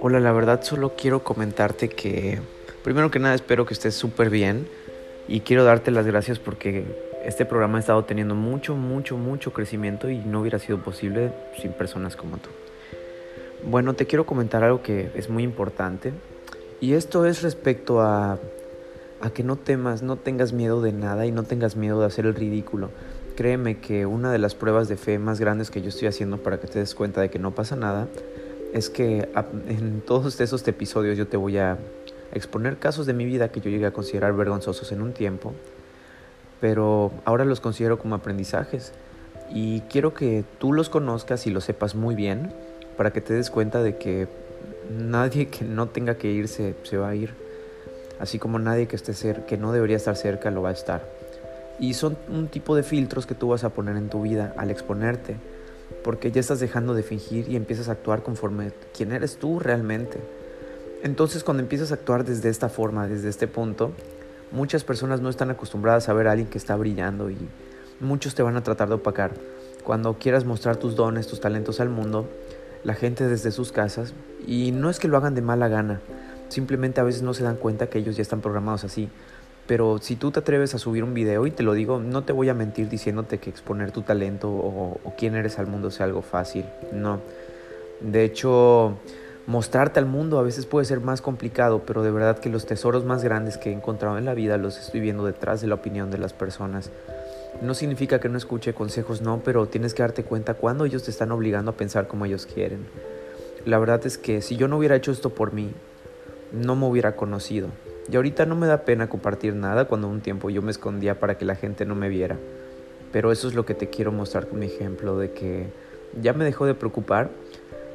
Hola, la verdad solo quiero comentarte que primero que nada espero que estés súper bien y quiero darte las gracias porque este programa ha estado teniendo mucho, mucho, mucho crecimiento y no hubiera sido posible sin personas como tú. Bueno, te quiero comentar algo que es muy importante y esto es respecto a, a que no temas, no tengas miedo de nada y no tengas miedo de hacer el ridículo. Créeme que una de las pruebas de fe más grandes que yo estoy haciendo para que te des cuenta de que no pasa nada es que en todos esos episodios yo te voy a exponer casos de mi vida que yo llegué a considerar vergonzosos en un tiempo, pero ahora los considero como aprendizajes y quiero que tú los conozcas y los sepas muy bien para que te des cuenta de que nadie que no tenga que irse se va a ir, así como nadie que esté cerca, que no debería estar cerca lo va a estar. Y son un tipo de filtros que tú vas a poner en tu vida al exponerte porque ya estás dejando de fingir y empiezas a actuar conforme quién eres tú realmente. Entonces cuando empiezas a actuar desde esta forma, desde este punto, muchas personas no están acostumbradas a ver a alguien que está brillando y muchos te van a tratar de opacar. Cuando quieras mostrar tus dones, tus talentos al mundo, la gente desde sus casas, y no es que lo hagan de mala gana, simplemente a veces no se dan cuenta que ellos ya están programados así. Pero si tú te atreves a subir un video, y te lo digo, no te voy a mentir diciéndote que exponer tu talento o, quién eres al mundo sea algo fácil. No. De hecho, mostrarte al mundo a veces puede ser más complicado, pero de verdad que los tesoros más grandes que he encontrado en la vida los estoy viendo detrás de la opinión de las personas. No significa que no escuche consejos, no, pero tienes que darte cuenta cuando ellos te están obligando a pensar como ellos quieren. La verdad es que si yo no hubiera hecho esto por mí, no me hubiera conocido. Y ahorita no me da pena compartir nada cuando un tiempo yo me escondía para que la gente no me viera. Pero eso es lo que te quiero mostrar con mi ejemplo de que ya me dejó de preocupar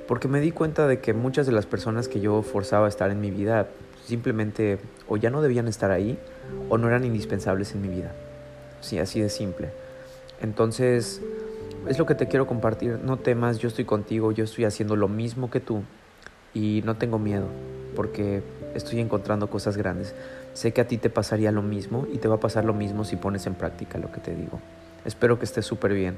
porque me di cuenta de que muchas de las personas que yo forzaba a estar en mi vida simplemente o ya no debían estar ahí o no eran indispensables en mi vida. Sí, así de simple. Entonces, es lo que te quiero compartir. No temas, yo estoy contigo, yo estoy haciendo lo mismo que tú y no tengo miedo porque estoy encontrando cosas grandes. Sé que a ti te pasaría lo mismo y te va a pasar lo mismo si pones en práctica lo que te digo. Espero que estés súper bien.